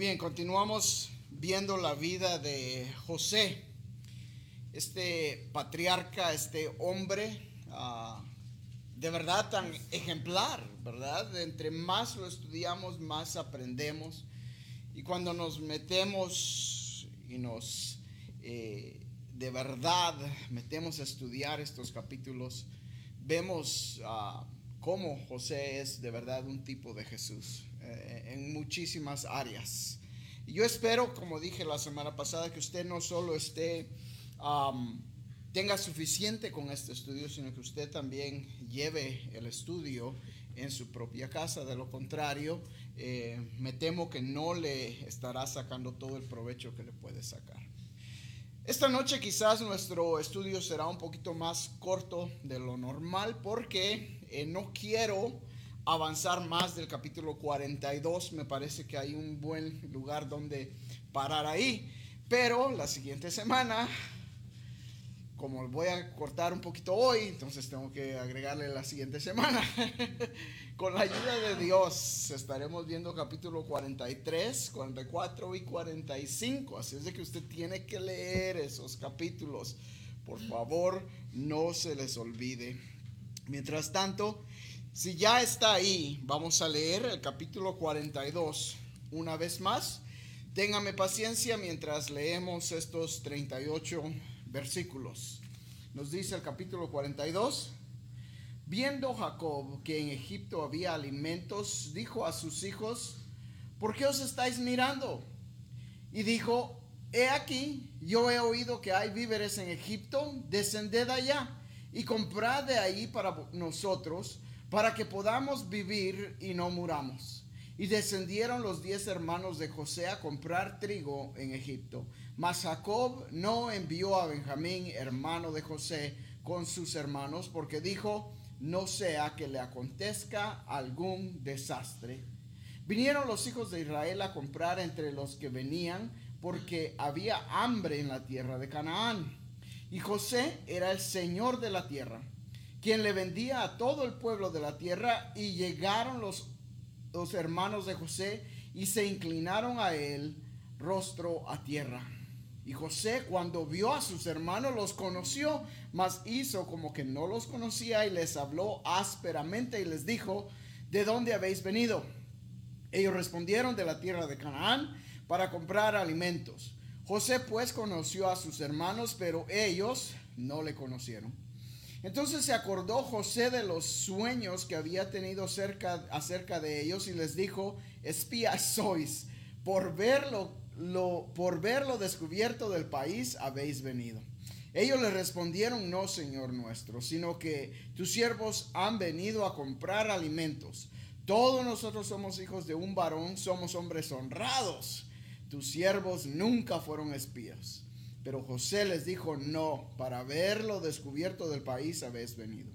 Bien, continuamos viendo la vida de José, este patriarca, este hombre uh, de verdad tan ejemplar, ¿verdad? Entre más lo estudiamos, más aprendemos. Y cuando nos metemos y nos eh, de verdad metemos a estudiar estos capítulos, vemos uh, cómo José es de verdad un tipo de Jesús. Eh, en muchísimas áreas. Y yo espero, como dije la semana pasada, que usted no solo esté, tenga suficiente con este estudio, sino que usted también lleve el estudio en su propia casa. De lo contrario, eh, me temo que no le estará sacando todo el provecho que le puede sacar. Esta noche quizás nuestro estudio será un poquito más corto de lo normal porque eh, no quiero avanzar más del capítulo 42. Me parece que hay un buen lugar donde parar ahí. Pero la siguiente semana, como voy a cortar un poquito hoy, entonces tengo que agregarle la siguiente semana. Con la ayuda de Dios estaremos viendo capítulo 43, 44 y 45. Así es de que usted tiene que leer esos capítulos. Por favor, no se les olvide. Mientras tanto, si ya está ahí, vamos a leer el capítulo 42 una vez más. Téngame paciencia mientras leemos estos 38 versículos. Nos dice el capítulo 42. Viendo Jacob que en Egipto había alimentos, dijo a sus hijos, ¿por qué os estáis mirando? Y dijo, he aquí, yo he oído que hay víveres en Egipto, descended allá y comprad de ahí para nosotros para que podamos vivir y no muramos. Y descendieron los diez hermanos de José a comprar trigo en Egipto. Mas Jacob no envió a Benjamín, hermano de José, con sus hermanos, porque dijo, no sea que le acontezca algún desastre. Vinieron los hijos de Israel a comprar entre los que venían, porque había hambre en la tierra de Canaán. Y José era el señor de la tierra quien le vendía a todo el pueblo de la tierra, y llegaron los, los hermanos de José y se inclinaron a él rostro a tierra. Y José cuando vio a sus hermanos los conoció, mas hizo como que no los conocía y les habló ásperamente y les dijo, ¿de dónde habéis venido? Ellos respondieron de la tierra de Canaán para comprar alimentos. José pues conoció a sus hermanos, pero ellos no le conocieron. Entonces se acordó José de los sueños que había tenido cerca, acerca de ellos y les dijo, espías sois, por verlo, lo, por verlo descubierto del país habéis venido. Ellos le respondieron, no, Señor nuestro, sino que tus siervos han venido a comprar alimentos. Todos nosotros somos hijos de un varón, somos hombres honrados. Tus siervos nunca fueron espías. Pero José les dijo, no, para verlo descubierto del país habéis venido.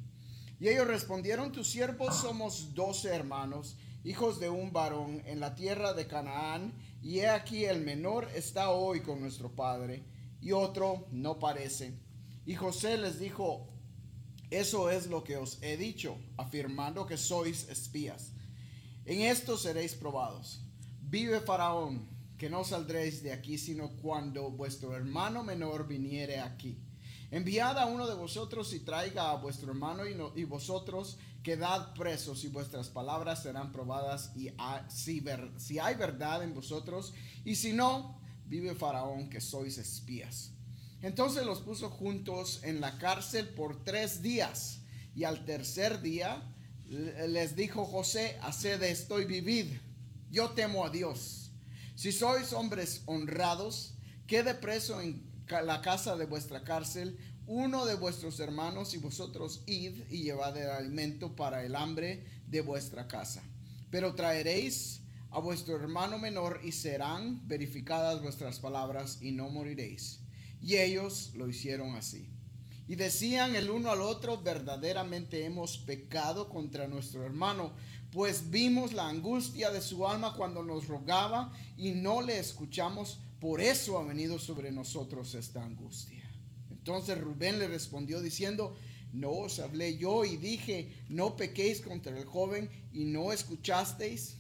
Y ellos respondieron, tus siervos somos doce hermanos, hijos de un varón en la tierra de Canaán, y he aquí el menor está hoy con nuestro padre, y otro no parece. Y José les dijo, eso es lo que os he dicho, afirmando que sois espías. En esto seréis probados. Vive Faraón que no saldréis de aquí, sino cuando vuestro hermano menor viniere aquí. Enviad a uno de vosotros y traiga a vuestro hermano y, y vosotros quedad presos y vuestras palabras serán probadas y si, si hay verdad en vosotros y si no, vive Faraón que sois espías. Entonces los puso juntos en la cárcel por tres días y al tercer día les dijo José, haced esto y vivid. Yo temo a Dios si sois hombres honrados, quede preso en la casa de vuestra cárcel uno de vuestros hermanos y vosotros id y llevad el alimento para el hambre de vuestra casa. Pero traeréis a vuestro hermano menor y serán verificadas vuestras palabras y no moriréis. Y ellos lo hicieron así. Y decían el uno al otro, verdaderamente hemos pecado contra nuestro hermano pues vimos la angustia de su alma cuando nos rogaba y no le escuchamos, por eso ha venido sobre nosotros esta angustia. Entonces Rubén le respondió diciendo, no os hablé yo y dije, no pequéis contra el joven y no escuchasteis.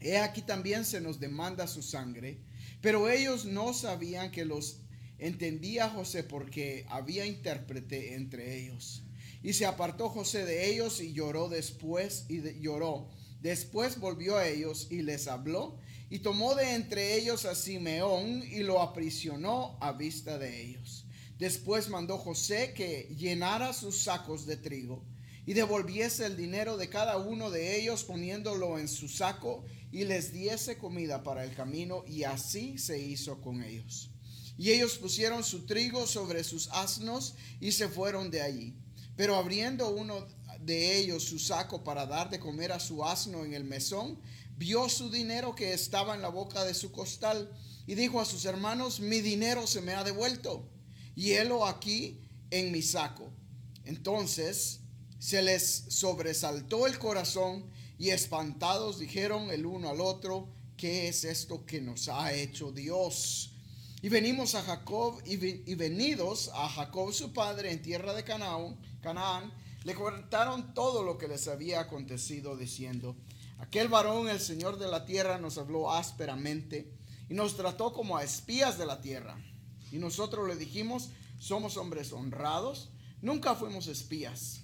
He aquí también se nos demanda su sangre. Pero ellos no sabían que los entendía José porque había intérprete entre ellos. Y se apartó José de ellos y lloró después y lloró. Después volvió a ellos y les habló y tomó de entre ellos a Simeón y lo aprisionó a vista de ellos. Después mandó José que llenara sus sacos de trigo y devolviese el dinero de cada uno de ellos poniéndolo en su saco y les diese comida para el camino y así se hizo con ellos. Y ellos pusieron su trigo sobre sus asnos y se fueron de allí. Pero abriendo uno de ellos su saco para dar de comer a su asno en el mesón, vio su dinero que estaba en la boca de su costal y dijo a sus hermanos, mi dinero se me ha devuelto y helo aquí en mi saco. Entonces se les sobresaltó el corazón y espantados dijeron el uno al otro, ¿qué es esto que nos ha hecho Dios? Y venimos a Jacob y, venidos a Jacob su padre en tierra de Canaán, Canaán, le contaron todo lo que les había acontecido diciendo, aquel varón, el Señor de la tierra, nos habló ásperamente y nos trató como a espías de la tierra. Y nosotros le dijimos, somos hombres honrados, nunca fuimos espías.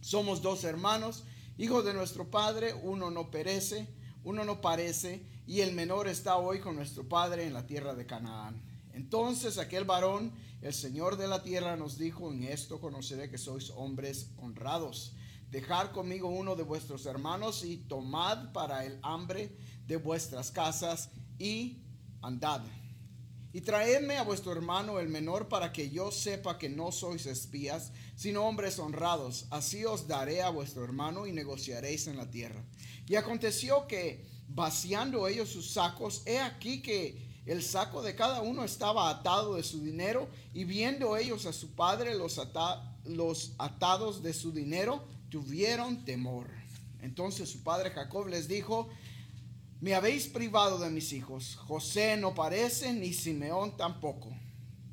Somos dos hermanos, hijos de nuestro padre, uno no perece, uno no parece, y el menor está hoy con nuestro padre en la tierra de Canaán. Entonces aquel varón, el Señor de la tierra, nos dijo, en esto conoceré que sois hombres honrados. Dejad conmigo uno de vuestros hermanos y tomad para el hambre de vuestras casas y andad. Y traedme a vuestro hermano el menor para que yo sepa que no sois espías, sino hombres honrados. Así os daré a vuestro hermano y negociaréis en la tierra. Y aconteció que vaciando ellos sus sacos, he aquí que el saco de cada uno estaba atado de su dinero y viendo ellos a su padre los, atados de su dinero, tuvieron temor. Entonces su padre Jacob les dijo, me habéis privado de mis hijos. José no parece, ni Simeón tampoco.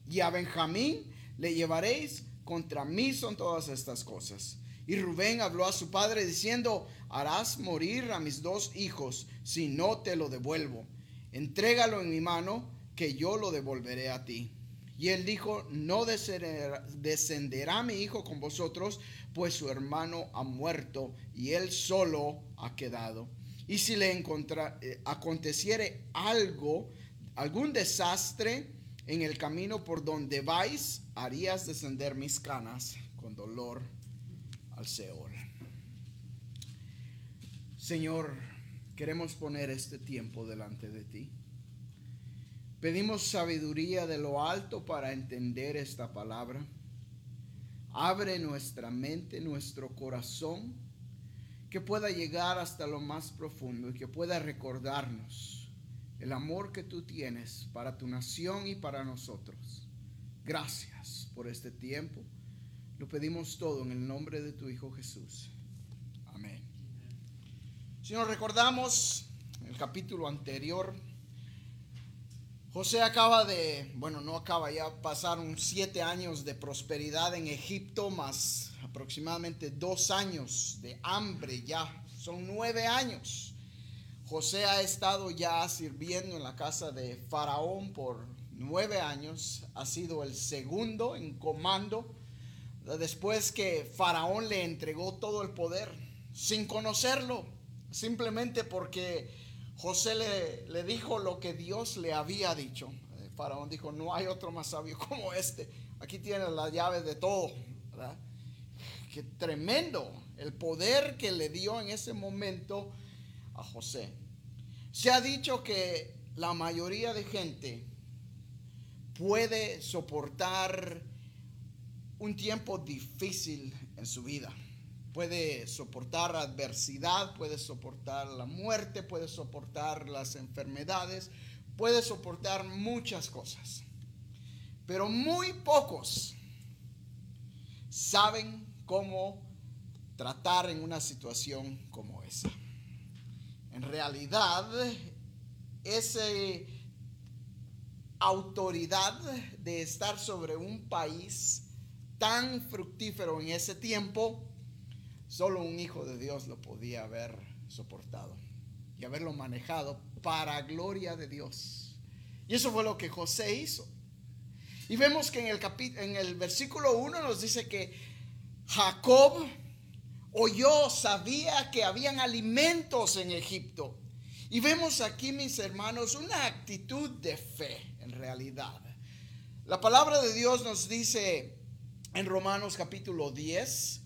Y a Benjamín le llevaréis. Contra mí son todas estas cosas. Y Rubén habló a su padre diciendo, harás morir a mis dos hijos si no te lo devuelvo. Entrégalo en mi mano, que yo lo devolveré a ti. Y él dijo, no descenderá, mi hijo con vosotros, pues su hermano ha muerto y él solo ha quedado. Y si le encontra, eh, aconteciere algo, algún desastre en el camino por donde vais, harías descender mis canas con dolor al Seol. Señor, queremos poner este tiempo delante de ti. Pedimos sabiduría de lo alto para entender esta palabra. Abre nuestra mente, nuestro corazón, que pueda llegar hasta lo más profundo y que pueda recordarnos el amor que tú tienes para tu nación y para nosotros. Gracias por este tiempo. Lo pedimos todo en el nombre de tu Hijo Jesús. Si nos recordamos el capítulo anterior, José acaba de, bueno, no acaba, ya pasaron siete años de prosperidad en Egipto, más aproximadamente dos años de hambre ya, son nueve años. José ha estado ya sirviendo en la casa de Faraón por nueve años, ha sido el segundo en comando, después que Faraón le entregó todo el poder, sin conocerlo, simplemente porque José le, dijo lo que Dios le había dicho. El eh, faraón dijo, no hay otro más sabio como este. Aquí tienes la llave de todo. Qué tremendo el poder que le dio en ese momento a José. Se ha dicho que la mayoría de gente puede soportar un tiempo difícil en su vida puede soportar adversidad, puede soportar la muerte, puede soportar las enfermedades, puede soportar muchas cosas. Pero muy pocos saben cómo tratar en una situación como esa. En realidad, esa autoridad de estar sobre un país tan fructífero en ese tiempo, Solo un hijo de Dios lo podía haber soportado. y haberlo manejado para gloria de Dios. Y eso fue lo que José hizo. Y vemos que en el, en el versículo 1 nos dice que Jacob oyó, sabía que habían alimentos en Egipto. Y vemos aquí, mis hermanos, una actitud de fe en realidad. La palabra de Dios nos dice en Romanos capítulo 10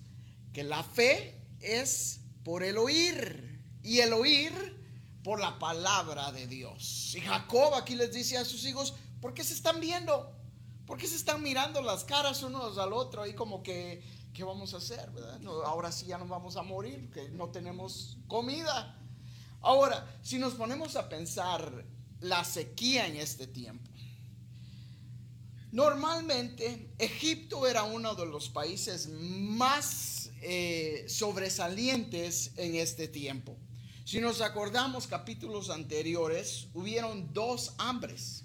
que la fe es por el oír y el oír por la palabra de Dios. Y Jacob aquí les dice a sus hijos, ¿por qué se están viendo? ¿Por qué se están mirando las caras unos al otro ahí como que, ¿qué vamos a hacer? ahora sí ya nos vamos a morir, que no tenemos comida. Ahora, si nos ponemos a pensar la sequía en este tiempo, normalmente Egipto era uno de los países más eh, sobresalientes en este tiempo. Si nos acordamos capítulos anteriores, hubieron dos hambres.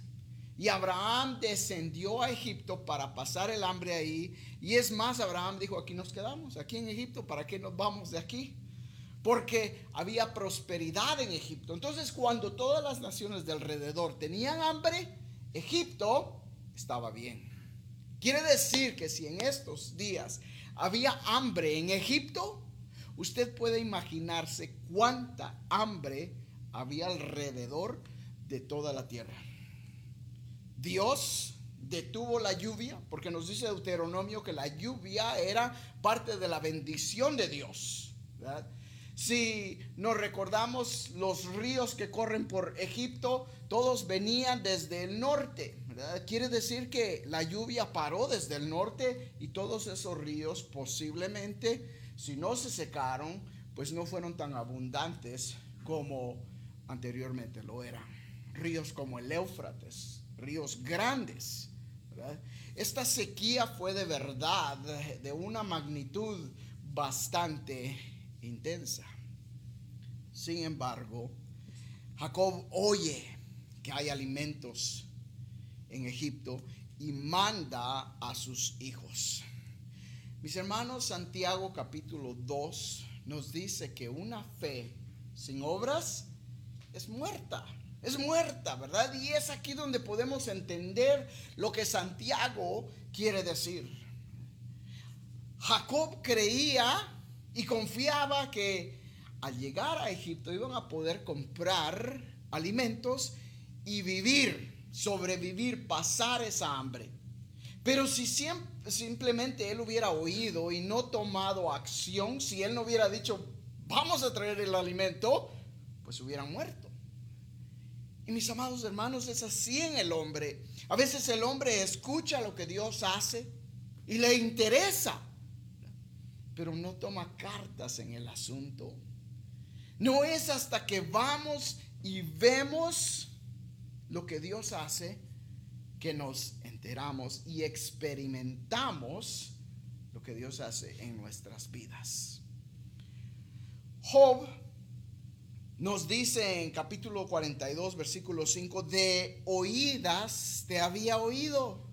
Y Abraham descendió a Egipto para pasar el hambre ahí. Y es más, Abraham dijo, aquí nos quedamos, aquí en Egipto, ¿para qué nos vamos de aquí? Porque había prosperidad en Egipto. Entonces, cuando todas las naciones de alrededor tenían hambre, Egipto estaba bien. Quiere decir que si en estos días había hambre en Egipto, Usted puede imaginarse cuánta hambre había alrededor de toda la tierra. Dios detuvo la lluvia, porque nos dice Deuteronomio que la lluvia era parte de la bendición de Dios. Si nos recordamos los ríos que corren por Egipto, todos venían desde el norte. Quiere decir que la lluvia paró desde el norte y todos esos ríos posiblemente si no se secaron, pues no fueron tan abundantes como anteriormente lo eran. Ríos como el Éufrates, ríos grandes. Esta sequía fue de verdad de una magnitud bastante intensa. Sin embargo, Jacob oye que hay alimentos en Egipto y manda a sus hijos. Mis hermanos, Santiago capítulo 2 nos dice que una fe sin obras es muerta. Es muerta, ¿verdad? Y es aquí donde podemos entender lo que Santiago quiere decir. Jacob creía y confiaba que al llegar a Egipto iban a poder comprar alimentos y vivir, sobrevivir, pasar esa hambre. Pero si simplemente él hubiera oído y no tomado acción, si él no hubiera dicho, vamos a traer el alimento, pues hubieran muerto. Y mis amados hermanos, es así en el hombre. A veces el hombre escucha lo que Dios hace y le interesa, pero no toma cartas en el asunto. No es hasta que vamos y vemos lo que Dios hace que nos enteramos y experimentamos lo que Dios hace en nuestras vidas. Job nos dice en capítulo 42, versículo 5, de oídas te había oído,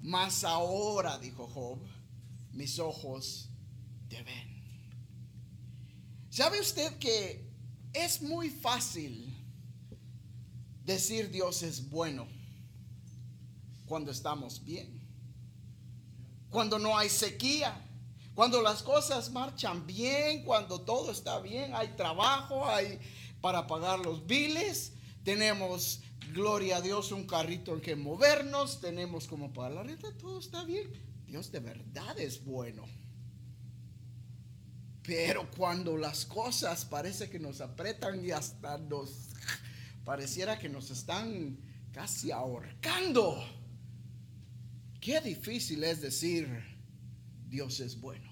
mas ahora, dijo Job, mis ojos te ven. ¿Sabe usted que es muy fácil decir Dios es bueno? cuando estamos bien. Cuando no hay sequía. Cuando las cosas marchan bien, cuando todo está bien, hay trabajo, hay para pagar los biles, tenemos, gloria a Dios, un carrito en que movernos, tenemos como para la renta, todo está bien. Dios de verdad es bueno. Pero cuando las cosas parece que nos apretan y hasta nos pareciera que nos están casi ahorcando Qué difícil es decir, Dios es bueno.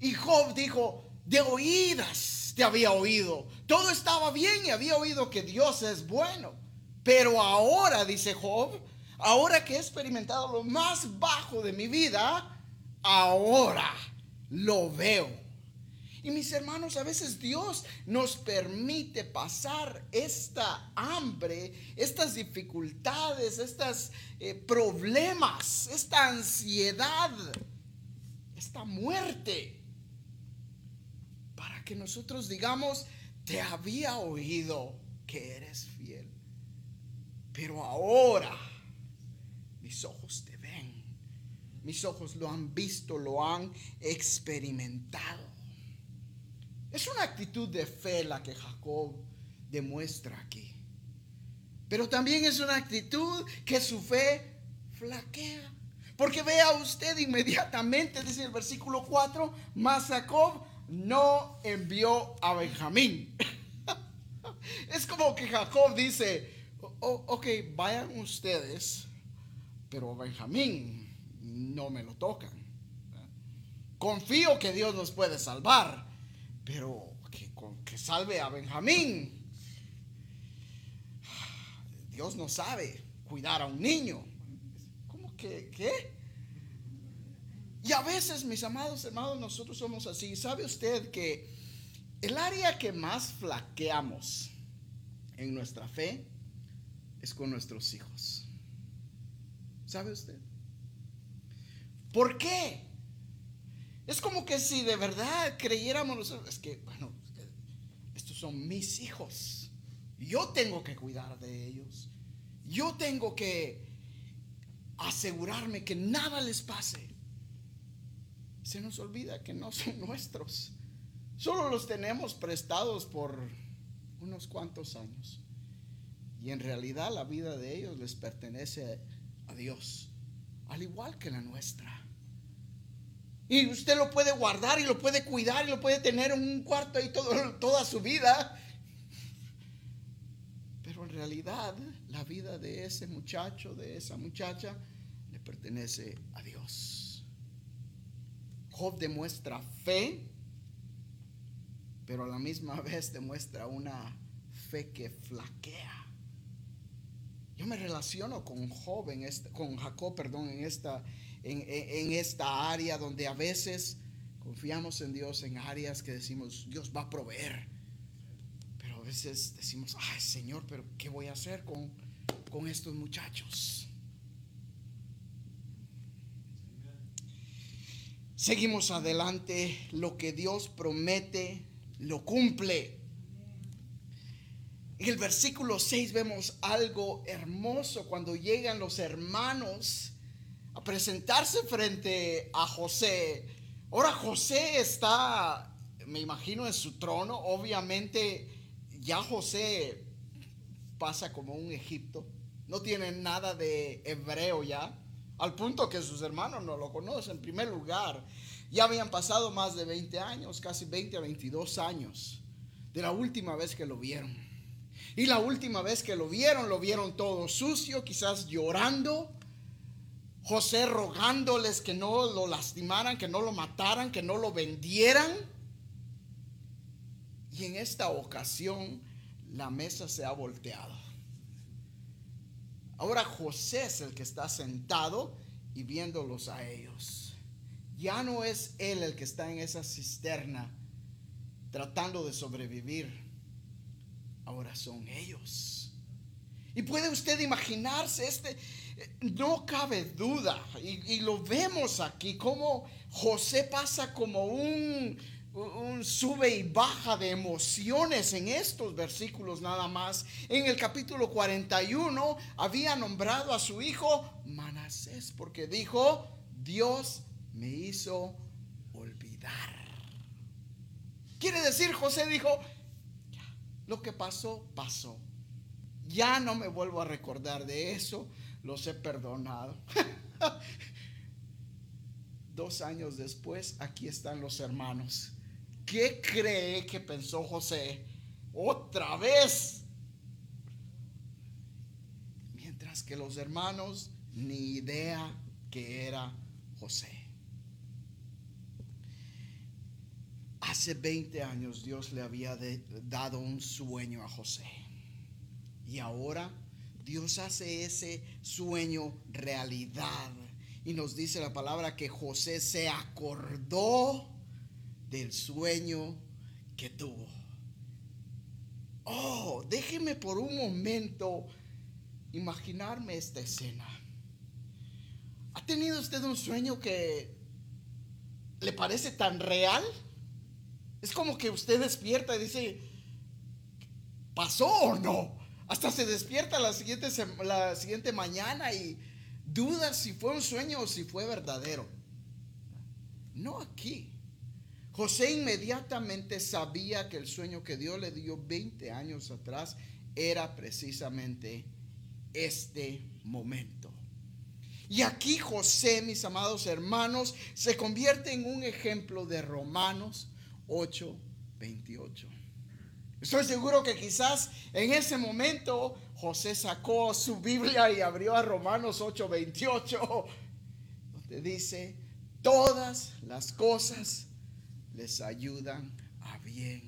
Y Job dijo, de oídas te había oído. Todo estaba bien y había oído que Dios es bueno. Pero ahora, dice Job, ahora que he experimentado lo más bajo de mi vida, ahora lo veo. Y mis hermanos, a veces Dios nos permite pasar esta hambre, estas dificultades, estos eh, problemas, esta ansiedad, esta muerte, para que nosotros digamos, te había oído que eres fiel, pero ahora mis ojos te ven, mis ojos lo han visto, lo han experimentado. Es una actitud de fe la que Jacob demuestra aquí. Pero también es una actitud que su fe flaquea. Porque vea usted inmediatamente, dice el versículo 4, mas Jacob no envió a Benjamín. es como que Jacob dice, ok, vayan ustedes, pero Benjamín no me lo tocan. Confío que Dios nos puede salvar, pero que, que salve a Benjamín. Dios no sabe cuidar a un niño. ¿Cómo que qué? Y a veces, mis amados hermanos, nosotros somos así. ¿Sabe usted que el área que más flaqueamos en nuestra fe es con nuestros hijos? ¿Sabe usted? ¿Por qué? Es como que si de verdad creyéramos nosotros, es que, bueno, estos son mis hijos. Yo tengo que cuidar de ellos. Yo tengo que asegurarme que nada les pase. Se nos olvida que no son nuestros. Solo los tenemos prestados por unos cuantos años. Y en realidad la vida de ellos les pertenece a Dios, al igual que la nuestra. Y usted lo puede guardar y lo puede cuidar y lo puede tener en un cuarto ahí toda su vida realidad la vida de ese muchacho, de esa muchacha, le pertenece a Dios. Job demuestra fe, pero a la misma vez demuestra una fe que flaquea. Yo me relaciono con Job este, con Jacob, perdón, en esta, en esta área donde a veces confiamos en Dios en áreas que decimos, Dios va a proveer a veces decimos, ay Señor, pero ¿qué voy a hacer con, con estos muchachos? Seguimos adelante, lo que Dios promete, lo cumple. En el versículo 6 vemos algo hermoso cuando llegan los hermanos a presentarse frente a José. Ahora José está, me imagino, en su trono, obviamente ya José pasa como un Egipto, no tiene nada de hebreo ya, al punto que sus hermanos no lo conocen. En primer lugar, ya habían pasado más de 20 años, casi 20 a 22 años, de la última vez que lo vieron. Y la última vez que lo vieron, lo vieron todo sucio, quizás llorando. José rogándoles que no lo lastimaran, que no lo mataran, que no lo vendieran. Y en esta ocasión la mesa se ha volteado. Ahora José es el que está sentado y viéndolos a ellos. Ya no es él el que está en esa cisterna tratando de sobrevivir. Ahora son ellos. Y puede usted imaginarse, este, no cabe duda, y, lo vemos aquí, como José pasa como un, un sube y baja de emociones en estos versículos nada más. En el capítulo 41 había nombrado a su hijo Manasés porque dijo, Dios me hizo olvidar. Quiere decir, José dijo, lo que pasó, pasó. Ya no me vuelvo a recordar de eso, los he perdonado. Dos años después, aquí están los hermanos ¿Qué cree que pensó José? Otra vez. Mientras que los hermanos ni idea que era José. Hace 20 años Dios le había dado un sueño a José. Y ahora Dios hace ese sueño realidad. Y nos dice la palabra que José se acordó del sueño que tuvo. Oh, déjeme por un momento imaginarme esta escena. ¿Ha tenido usted un sueño que le parece tan real? Es como que usted despierta y dice, pasó o no. Hasta se despierta la siguiente, la siguiente mañana y duda si fue un sueño o si fue verdadero. No aquí. José inmediatamente sabía que el sueño que Dios le dio 20 años atrás era precisamente este momento. Y aquí José, mis amados hermanos, se convierte en un ejemplo de Romanos 8, 28. Estoy seguro que quizás en ese momento José sacó su Biblia y abrió a Romanos 8, 28, donde dice, todas las cosas les ayudan a bien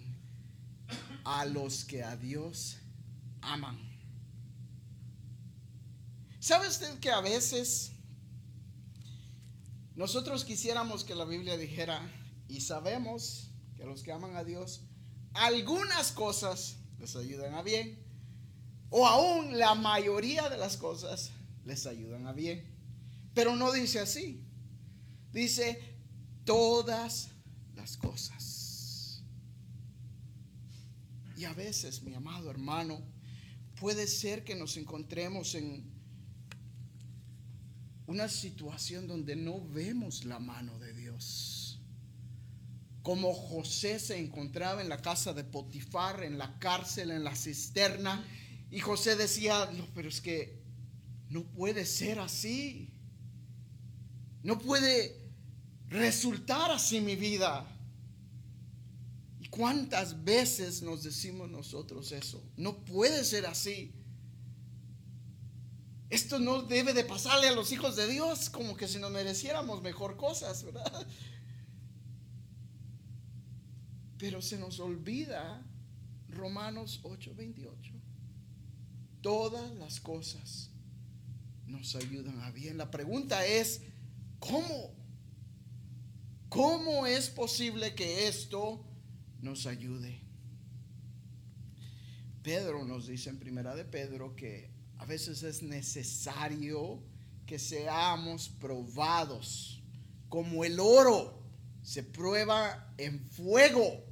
a los que a Dios aman. ¿Sabe usted que a veces nosotros quisiéramos que la Biblia dijera, y sabemos que los que aman a Dios, algunas cosas les ayudan a bien, o aún la mayoría de las cosas les ayudan a bien? Pero no dice así. Dice todas las cosas. Y a veces, mi amado hermano, puede ser que nos encontremos en una situación donde no vemos la mano de Dios. Como José se encontraba en la casa de Potifar, en la cárcel, en la cisterna, y José decía, no, pero es que no puede ser así. No puede resultar así mi vida. ¿Y cuántas veces nos decimos nosotros eso? No puede ser así. Esto no debe de pasarle a los hijos de Dios como que si nos mereciéramos mejor cosas, ¿verdad? Pero se nos olvida Romanos 8:28. Todas las cosas nos ayudan a bien. La pregunta es, ¿cómo? ¿Cómo es posible que esto nos ayude? Pedro nos dice en primera de Pedro que a veces es necesario que seamos probados, como el oro se prueba en fuego.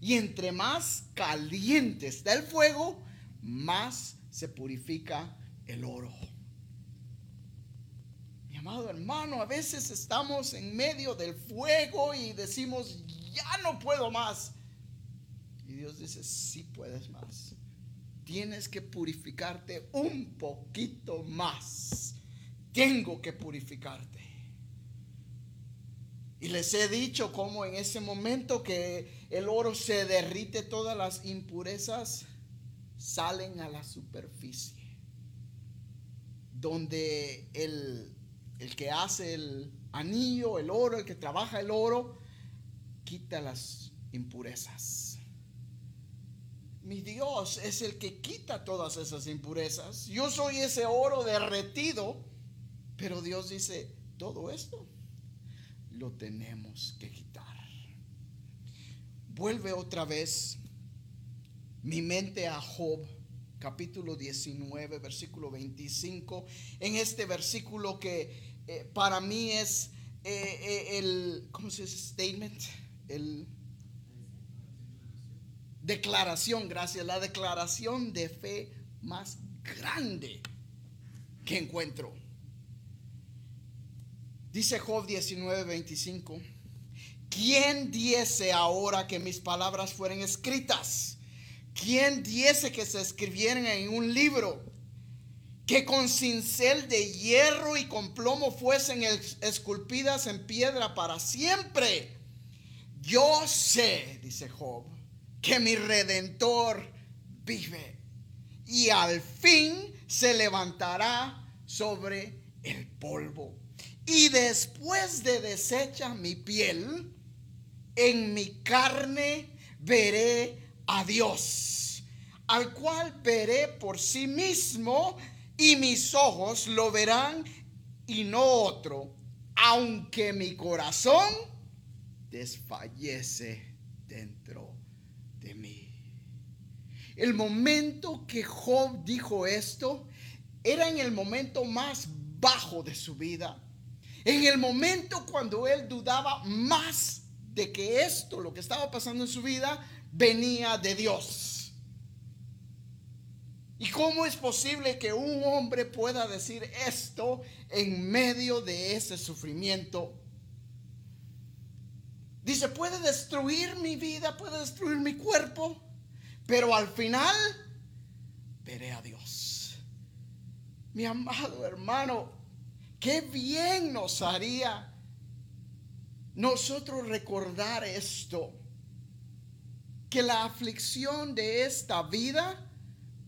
Y entre más caliente está el fuego, más se purifica el oro. Mi amado hermano, a veces estamos en medio del fuego y decimos, ya no puedo más. Y Dios dice, sí puedes más tienes que purificarte un poquito más. Tengo que purificarte. Y les he dicho cómo en ese momento que el oro se derrite, todas las impurezas salen a la superficie. Donde el, el que hace el anillo, el oro, el que trabaja el oro, quita las impurezas mi Dios es el que quita todas esas impurezas. Yo soy ese oro derretido, pero Dios dice, todo esto lo tenemos que quitar. Vuelve otra vez mi mente a Job, capítulo 19, versículo 25. En este versículo que eh, para mí es eh, eh, el, ¿cómo se dice? Statement, el declaración, gracias, la declaración de fe más grande que encuentro. Dice Job 19, 25. ¿Quién diese ahora que mis palabras fueran escritas? ¿Quién diese que se escribieran en un libro? Que con cincel de hierro y con plomo fuesen esculpidas en piedra para siempre. Yo sé, dice Job, que mi redentor vive y al fin se levantará sobre el polvo. Y después de deshecha mi piel, en mi carne veré a Dios, al cual veré por sí mismo y mis ojos lo verán y no otro, aunque mi corazón desfallece dentro el momento que Job dijo esto era en el momento más bajo de su vida. En el momento cuando él dudaba más de que esto, lo que estaba pasando en su vida, venía de Dios. ¿Y cómo es posible que un hombre pueda decir esto en medio de ese sufrimiento? Dice, puede destruir mi vida, puede destruir mi cuerpo, pero al final veré a Dios. Mi amado hermano, qué bien nos haría nosotros recordar esto, que la aflicción de esta vida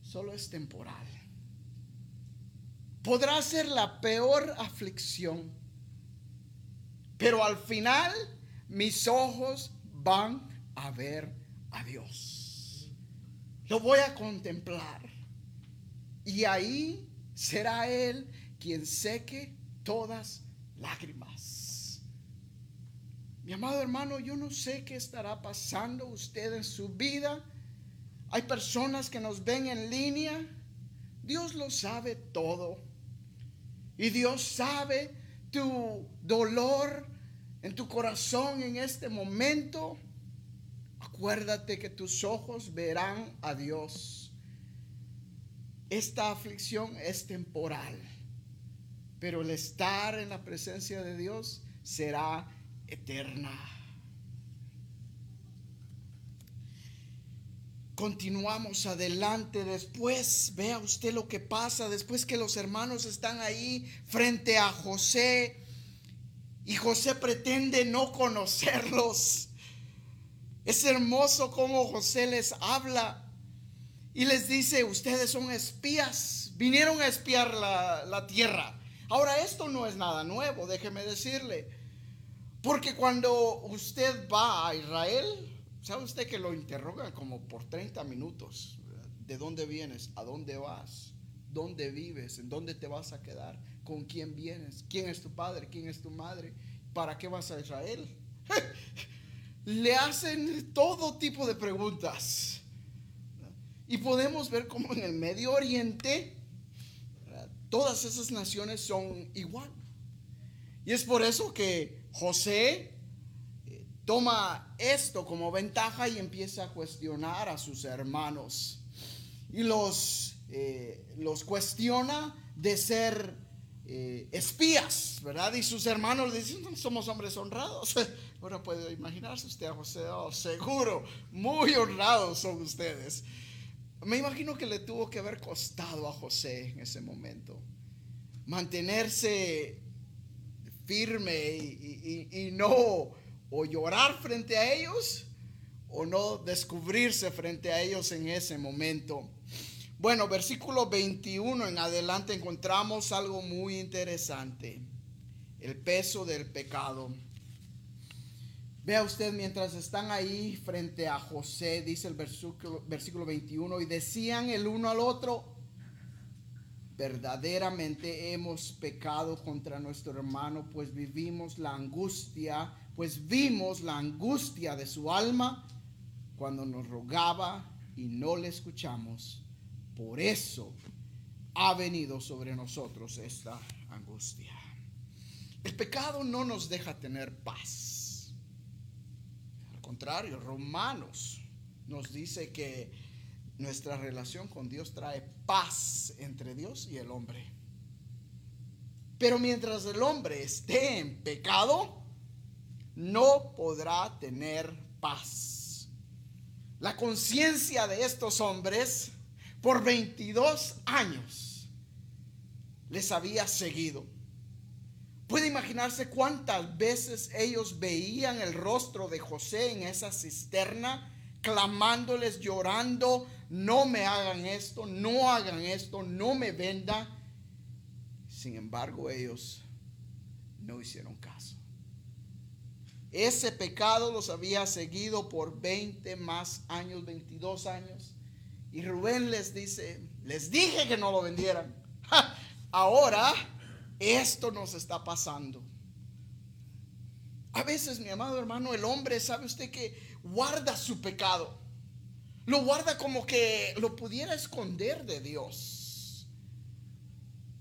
solo es temporal. Podrá ser la peor aflicción, pero al final mis ojos van a ver a Dios. Lo voy a contemplar. Y ahí será Él quien seque todas lágrimas. Mi amado hermano, yo no sé qué estará pasando usted en su vida hay personas que nos ven en línea. Dios lo sabe todo. Y Dios sabe tu dolor en tu corazón en este momento. Acuérdate que tus ojos verán a Dios. Esta aflicción es temporal, pero el estar en la presencia de Dios será eterna. continuamos adelante. Después, vea usted lo que pasa, después que los hermanos están ahí frente a José y José pretende no conocerlos. Es hermoso como José les habla y les dice, ustedes son espías, vinieron a espiar la, la tierra. Ahora, esto no es nada nuevo, déjeme decirle, porque cuando usted va a Israel, ¿Sabe usted que lo interrogan como por 30 minutos? ¿De dónde vienes? ¿A dónde vas? ¿Dónde vives? ¿En dónde te vas a quedar? ¿Con quién vienes? ¿Quién es tu padre? ¿Quién es tu madre? ¿Para qué vas a Israel? Le hacen todo tipo de preguntas. Y podemos ver cómo en el Medio Oriente todas esas naciones son igual. Y es por eso que José toma esto como ventaja y empieza a cuestionar a sus hermanos. Y los, eh, los cuestiona de ser eh, espías, ¿verdad? Y sus hermanos le dicen, somos hombres honrados. Ahora puede imaginarse usted a José, oh, seguro, muy honrados son ustedes. Me imagino que le tuvo que haber costado a José en ese momento mantenerse firme y no o llorar frente a ellos o no descubrirse frente a ellos en ese momento. Bueno, versículo 21 en adelante encontramos algo muy interesante, el peso del pecado. Vea usted mientras están ahí frente a José, dice el versículo, versículo 21, y decían el uno al otro, verdaderamente hemos pecado contra nuestro hermano, pues vivimos la angustia pues vimos la angustia de su alma cuando nos rogaba y no le escuchamos. Por eso ha venido sobre nosotros esta angustia. El pecado no nos deja tener paz. Contrario, Romanos nos dice que nuestra relación con Dios trae paz entre Dios y el hombre. Pero mientras el hombre esté en pecado, no podrá tener paz. La conciencia de estos hombres por 22 años les había seguido. Puede imaginarse cuántas veces ellos veían el rostro de José en esa cisterna, clamándoles, llorando, no me hagan esto, no hagan esto, no me venda. Sin embargo, ellos no hicieron caso. Ese pecado los había seguido por 20 más años, 22 años. Y Rubén les dice, les dije que no lo vendieran. ahora esto nos está pasando. A veces, mi amado hermano, el hombre, sabe usted que guarda su pecado. Lo guarda como que lo pudiera esconder de Dios.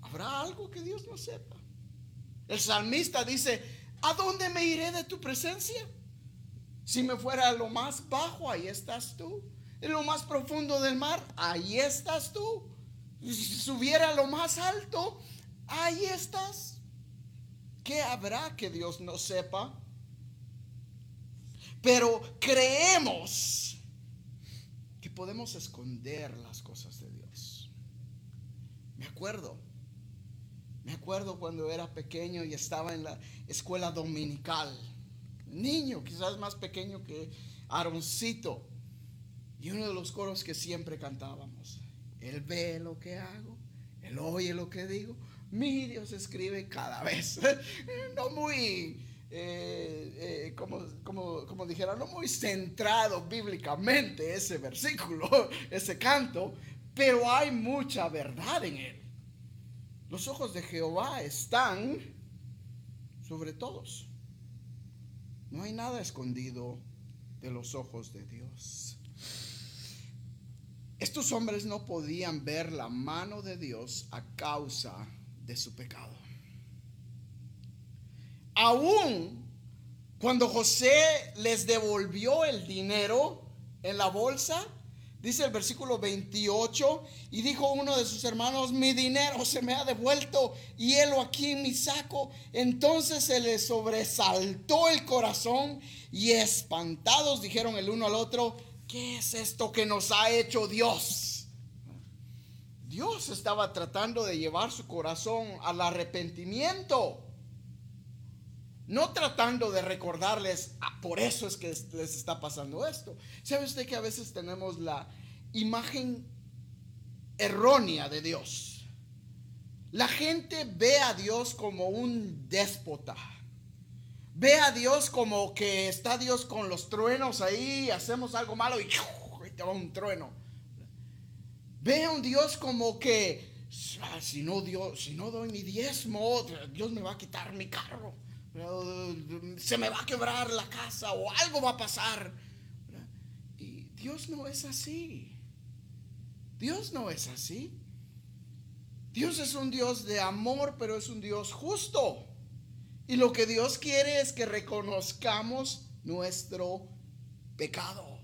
¿Habrá algo que Dios no sepa? El salmista dice, ¿A dónde me iré de tu presencia? Si me fuera a lo más bajo, ahí estás tú. En lo más profundo del mar, ahí estás tú. Si subiera a lo más alto, ahí estás. ¿Qué habrá que Dios no sepa? Pero creemos que podemos esconder las cosas de Dios. Me acuerdo, me acuerdo cuando era pequeño y estaba en la escuela dominical. Niño, quizás más pequeño que Aaroncito. Y uno de los coros que siempre cantábamos. Él ve lo que hago, él oye lo que digo. Mi Dios escribe cada vez. No muy, eh, eh, como, como, como dijera, no muy centrado bíblicamente ese versículo, ese canto, pero hay mucha verdad en él. Los ojos de Jehová están sobre todos. No hay nada escondido de los ojos de Dios. Estos hombres no podían ver la mano de Dios a causa de su pecado. Aún cuando José les devolvió el dinero en la bolsa, dice el versículo 28, y dijo uno de sus hermanos, mi dinero se me ha devuelto y helo aquí en mi saco. Entonces se le sobresaltó el corazón y espantados dijeron el uno al otro, ¿qué es esto que nos ha hecho Dios? Dios estaba tratando de llevar su corazón al arrepentimiento. No tratando de recordarles, ah, por eso es que les está pasando esto. ¿Sabe usted que a veces tenemos la imagen errónea de Dios? La gente ve a Dios como un déspota. Ve a Dios como que está Dios con los truenos ahí, hacemos algo malo y, te va un trueno. Ve a un Dios como que ah, si no, Dios, si no doy mi diezmo, Dios me va a quitar mi carro. Se me va a quebrar la casa o algo va a pasar. Y Dios no es así. Dios no es así. Dios es un Dios de amor, pero es un Dios justo. Y lo que Dios quiere es que reconozcamos nuestro pecado.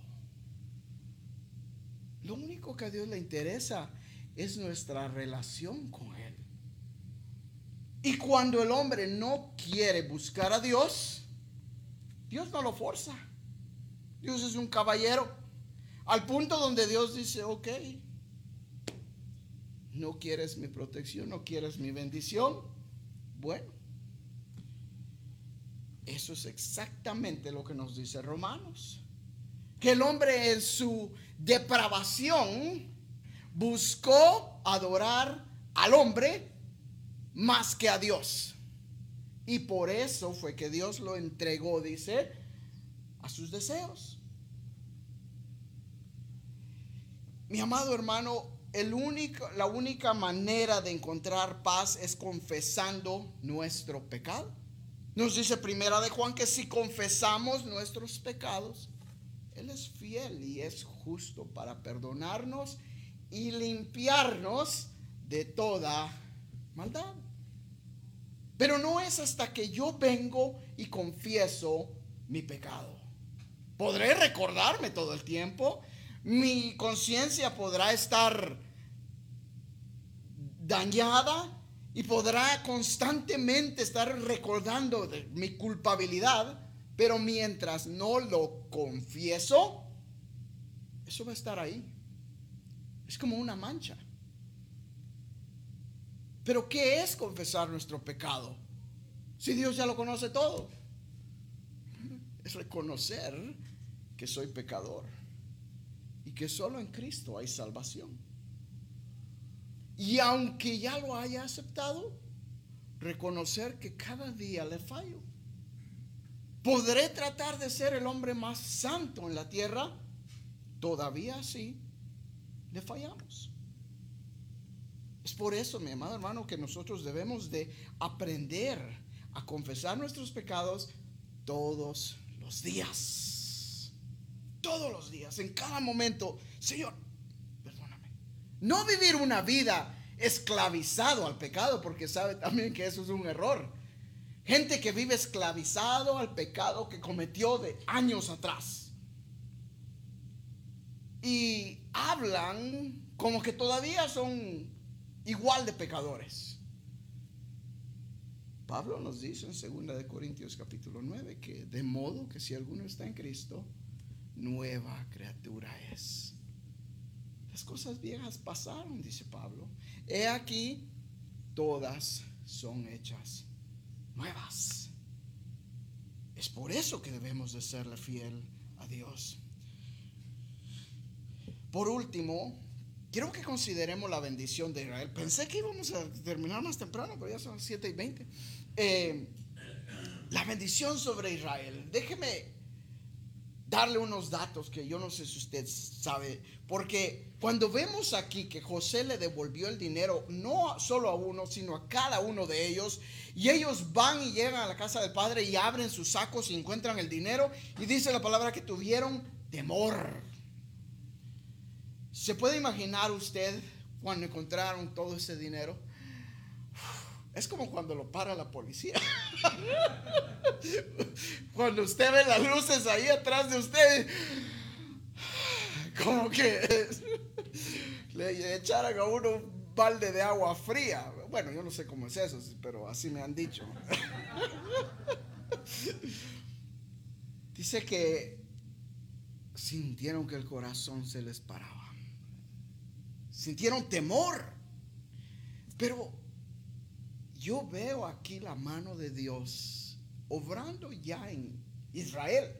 Lo único que a Dios le interesa es nuestra relación con Él. Y cuando el hombre no quiere buscar a Dios, Dios no lo forza. Dios es un caballero. Al punto donde Dios dice, ok, no quieres mi protección, no quieres mi bendición. Bueno, eso es exactamente lo que nos dice Romanos. Que el hombre en su depravación buscó adorar al hombre más que a Dios. Y por eso fue que Dios lo entregó, dice, a sus deseos. Mi amado hermano, la única manera de encontrar paz es confesando nuestro pecado. Nos dice primera de Juan que si confesamos nuestros pecados, Él es fiel y es justo para perdonarnos y limpiarnos de toda maldad. Pero no es hasta que yo vengo y confieso mi pecado. Podré recordarme todo el tiempo. Mi conciencia podrá estar dañada y podrá constantemente estar recordando mi culpabilidad, pero mientras no lo confieso, eso va a estar ahí. Es como una mancha. Pero ¿qué es confesar nuestro pecado? Si Dios ya lo conoce todo. Es reconocer que soy pecador y que solo en Cristo hay salvación. Y aunque ya lo haya aceptado, reconocer que cada día le fallo. ¿Podré tratar de ser el hombre más santo en la tierra? Todavía así le fallamos. Es por eso, mi amado hermano, que nosotros debemos de aprender a confesar nuestros pecados todos los días. Todos los días, en cada momento. Señor, no vivir una vida esclavizado al pecado, porque sabe también que eso es un error. Gente que vive esclavizado al pecado que cometió de años atrás. Y hablan como que todavía son igual de pecadores. Pablo nos dice en 2 de Corintios capítulo 9 que de modo que si alguno está en Cristo, nueva criatura es. Las cosas viejas pasaron, dice Pablo. He aquí, todas son hechas nuevas. Es por eso que debemos de serle fiel a Dios. Por último, quiero que consideremos la bendición de Israel. Pensé que íbamos a terminar más temprano, pero ya son 7 y 20. Eh, la bendición sobre Israel. Déjeme darle unos datos que yo no sé si usted sabe, porque cuando vemos aquí que José le devolvió el dinero, no solo a uno, sino a cada uno de ellos, y ellos van y llegan a la casa del padre y abren sus sacos y encuentran el dinero, y dice la palabra que tuvieron temor. ¿Se puede imaginar usted cuando encontraron todo ese dinero? Es como cuando lo para la policía. cuando usted ve las luces ahí atrás de usted, como que le echaran a uno un balde de agua fría. Bueno, yo no sé cómo es eso, pero así me han dicho. Dice que sintieron que el corazón se les paraba. Sintieron temor. Pero yo veo aquí la mano de Dios obrando ya en Israel.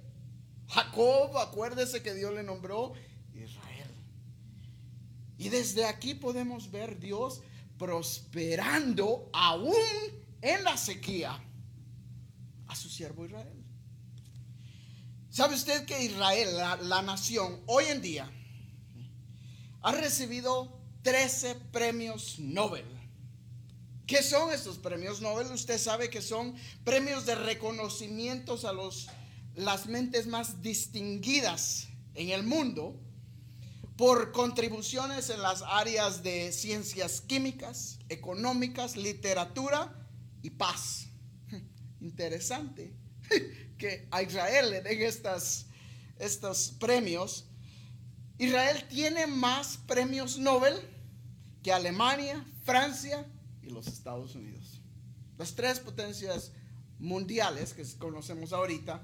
Jacob, acuérdese que Dios le nombró Israel. Y desde aquí podemos ver Dios prosperando aún en la sequía a su siervo Israel. ¿Sabe usted que Israel, la, la nación, hoy en día ha recibido 13 premios Nobel? ¿Qué son estos premios Nobel? Usted sabe que son premios de reconocimientos a los, las mentes más distinguidas en el mundo por contribuciones en las áreas de ciencias químicas, económicas, literatura y paz. Interesante que a Israel le den estas, estos premios. Israel tiene más premios Nobel que Alemania, Francia, y los Estados Unidos. Las tres potencias mundiales que conocemos ahorita,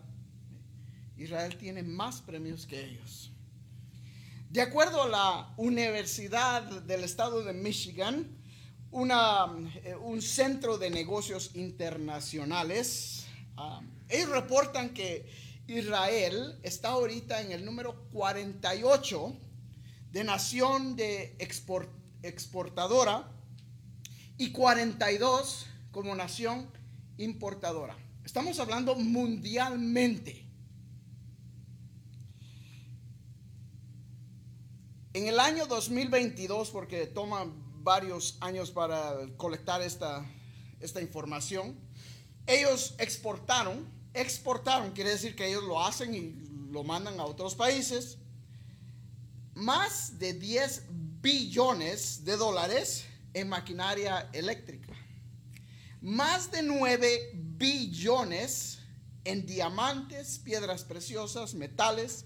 Israel tiene más premios que ellos. De acuerdo a la Universidad del Estado de Michigan, una, eh, un centro de negocios internacionales, ah, ellos reportan que Israel está ahorita en el número 48 de nación de exportadora y 42 como nación importadora. Estamos hablando mundialmente. En el año 2022, porque toma varios años para colectar esta, esta información, ellos exportaron, exportaron, quiere decir que ellos lo hacen y lo mandan a otros países, más de 10 billones de dólares en maquinaria eléctrica. Más de 9 billones en diamantes, piedras preciosas, metales.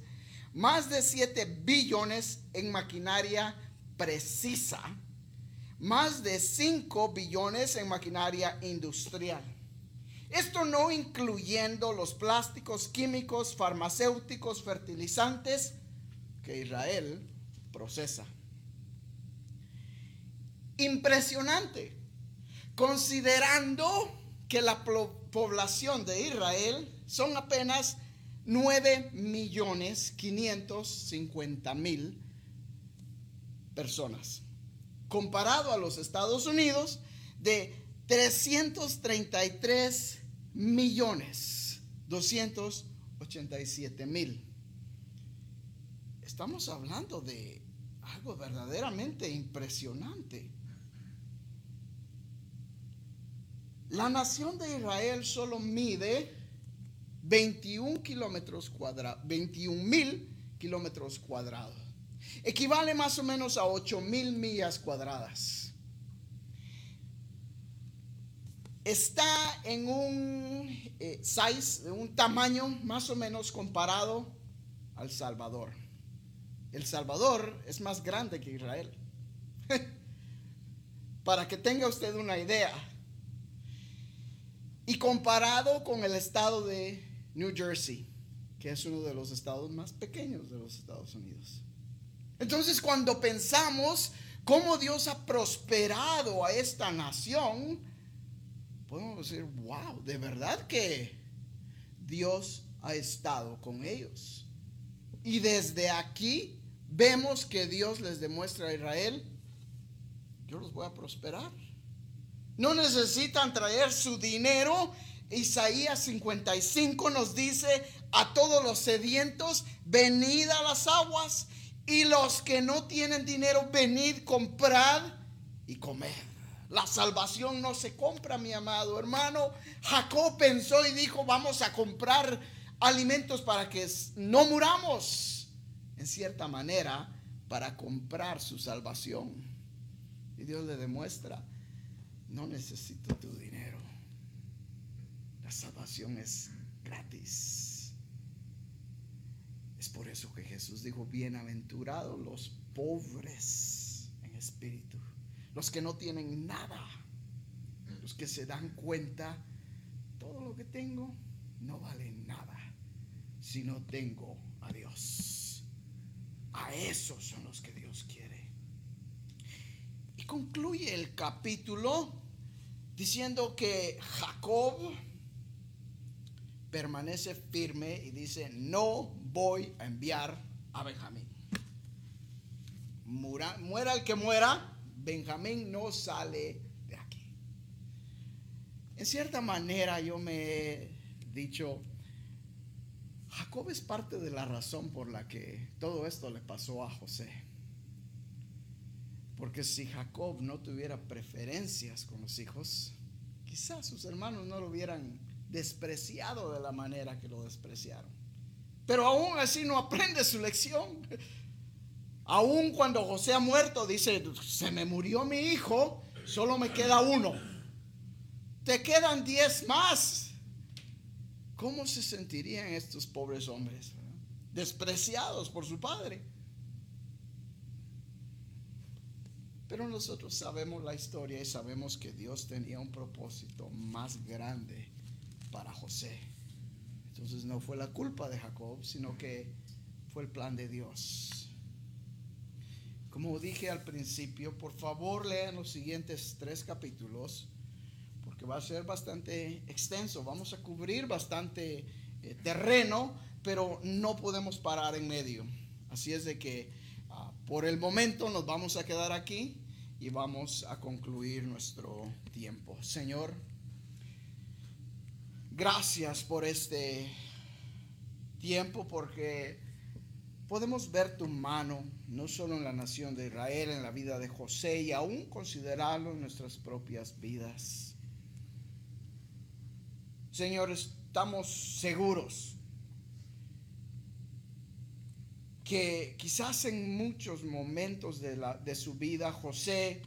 Más de 7 billones en maquinaria precisa. Más de 5 billones en maquinaria industrial. Esto no incluyendo los plásticos, químicos, farmacéuticos, fertilizantes que Israel procesa impresionante, considerando que la población de Israel son apenas 9 millones 550 mil personas, comparado a los Estados Unidos de 333 millones 287 mil. Estamos hablando de algo verdaderamente impresionante. La nación de Israel solo mide 21 kilómetros cuadrados, 21 mil kilómetros cuadrados. Equivale más o menos a 8 mil millas cuadradas. Está en un eh, size, un tamaño más o menos comparado al Salvador. El Salvador es más grande que Israel. para que tenga usted una idea. Y comparado con el estado de New Jersey, que es uno de los estados más pequeños de los Estados Unidos. Entonces cuando pensamos cómo Dios ha prosperado a esta nación, podemos decir, wow, de verdad que Dios ha estado con ellos. Y desde aquí vemos que Dios les demuestra a Israel, yo los voy a prosperar. No necesitan traer su dinero. Isaías 55 nos dice, a todos los sedientos, venid a las aguas. Y los que no tienen dinero, venid, comprad y comed. La salvación no se compra, mi amado hermano. Jacob pensó y dijo, vamos a comprar alimentos para que no muramos. En cierta manera, para comprar su salvación. Y Dios le demuestra, no necesito tu dinero. La salvación es gratis. Es por eso que Jesús dijo, bienaventurados los pobres en espíritu, los que no tienen nada, los que se dan cuenta, todo lo que tengo no vale nada si no tengo a Dios. A esos son los que Dios quiere. Y concluye el capítulo diciendo que Jacob permanece firme y dice, no voy a enviar a Benjamín. muera el que muera, Benjamín no sale de aquí. En cierta manera yo me he dicho, Jacob es parte de la razón por la que todo esto le pasó a José. Porque si Jacob no tuviera preferencias con los hijos, quizás sus hermanos no lo hubieran despreciado de la manera que lo despreciaron. Pero aún así no aprende su lección. Aún cuando José ha muerto, dice, se me murió mi hijo, solo me queda uno. Te quedan diez más. ¿Cómo se sentirían estos pobres hombres? Despreciados por su padre. Pero nosotros sabemos la historia y sabemos que Dios tenía un propósito más grande para José. Entonces no fue la culpa de Jacob, sino que fue el plan de Dios. Como dije al principio, por favor lean los siguientes tres capítulos, porque va a ser bastante extenso. Vamos a cubrir bastante eh, terreno, pero no podemos parar en medio. Así es de que ah, por el momento nos vamos a quedar aquí y vamos a concluir nuestro tiempo. Señor, gracias por este tiempo porque podemos ver tu mano no solo en la nación de Israel, en la vida de José y aún considerarlo en nuestras propias vidas. Señor, estamos seguros que quizás en muchos momentos de, la, de su vida José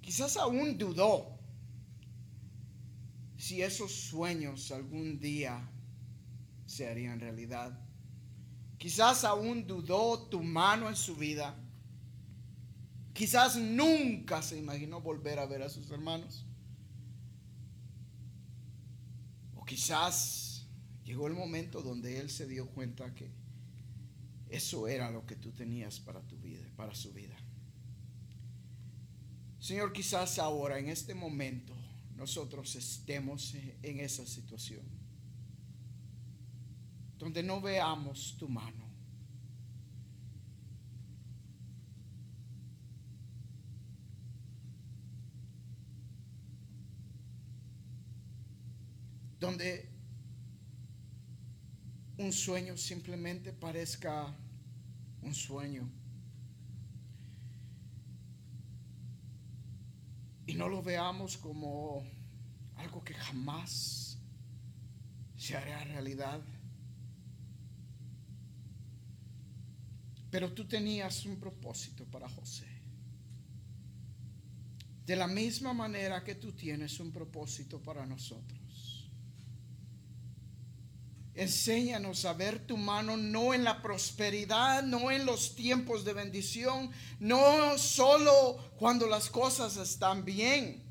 quizás aún dudó si esos sueños algún día se harían realidad. Quizás aún dudó tu mano en su vida. Quizás nunca se imaginó volver a ver a sus hermanos. O quizás llegó el momento donde él se dio cuenta que eso era lo que tú tenías para tu vida, para su vida. Señor, quizás ahora, en este momento, nosotros estemos en esa situación. Donde no veamos tu mano. Donde un sueño simplemente parezca un sueño. Y no lo veamos como algo que jamás se hará realidad. Pero tú tenías un propósito para José. De la misma manera que tú tienes un propósito para nosotros. Enséñanos a ver tu mano no en la prosperidad, no en los tiempos de bendición, no solo cuando las cosas están bien.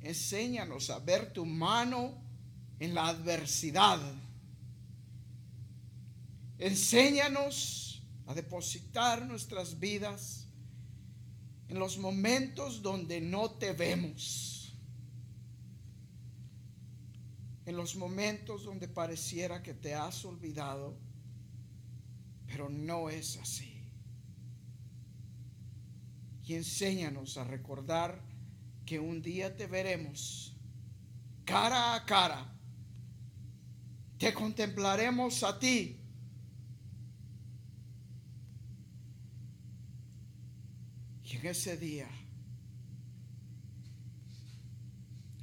Enséñanos a ver tu mano en la adversidad. Enséñanos a depositar nuestras vidas en los momentos donde no te vemos en los momentos donde pareciera que te has olvidado, pero no es así. Y enséñanos a recordar que un día te veremos cara a cara, te contemplaremos a ti. Y en ese día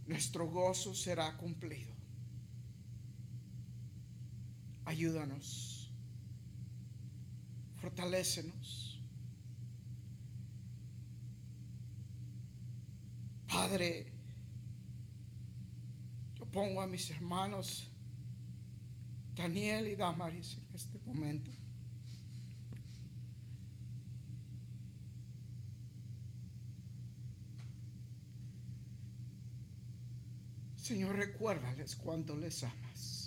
nuestro gozo será cumplido. Ayúdanos. Fortalécenos. Padre, yo pongo a mis hermanos Daniel y Damaris en este momento. Señor, recuérdales cuánto les amas.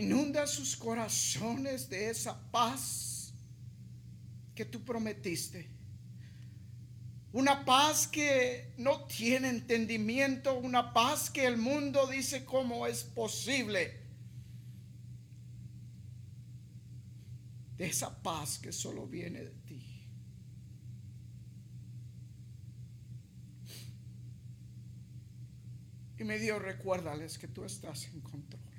Inunda sus corazones de esa paz que tú prometiste. Una paz que no tiene entendimiento, una paz que el mundo dice cómo es posible. De esa paz que solo viene de ti. Y me dio recuérdales que tú estás en control.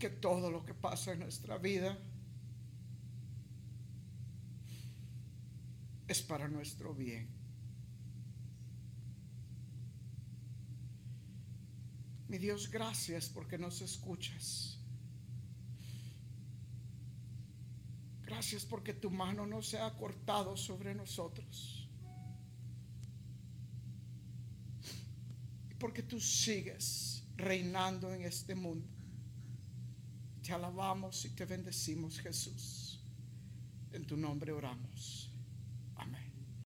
Que todo lo que pasa en nuestra vida es para nuestro bien. Mi Dios, gracias porque nos escuchas. Gracias porque tu mano no se ha cortado sobre nosotros. Y porque tú sigues reinando en este mundo. Te alabamos y te bendecimos, Jesús. En tu nombre oramos.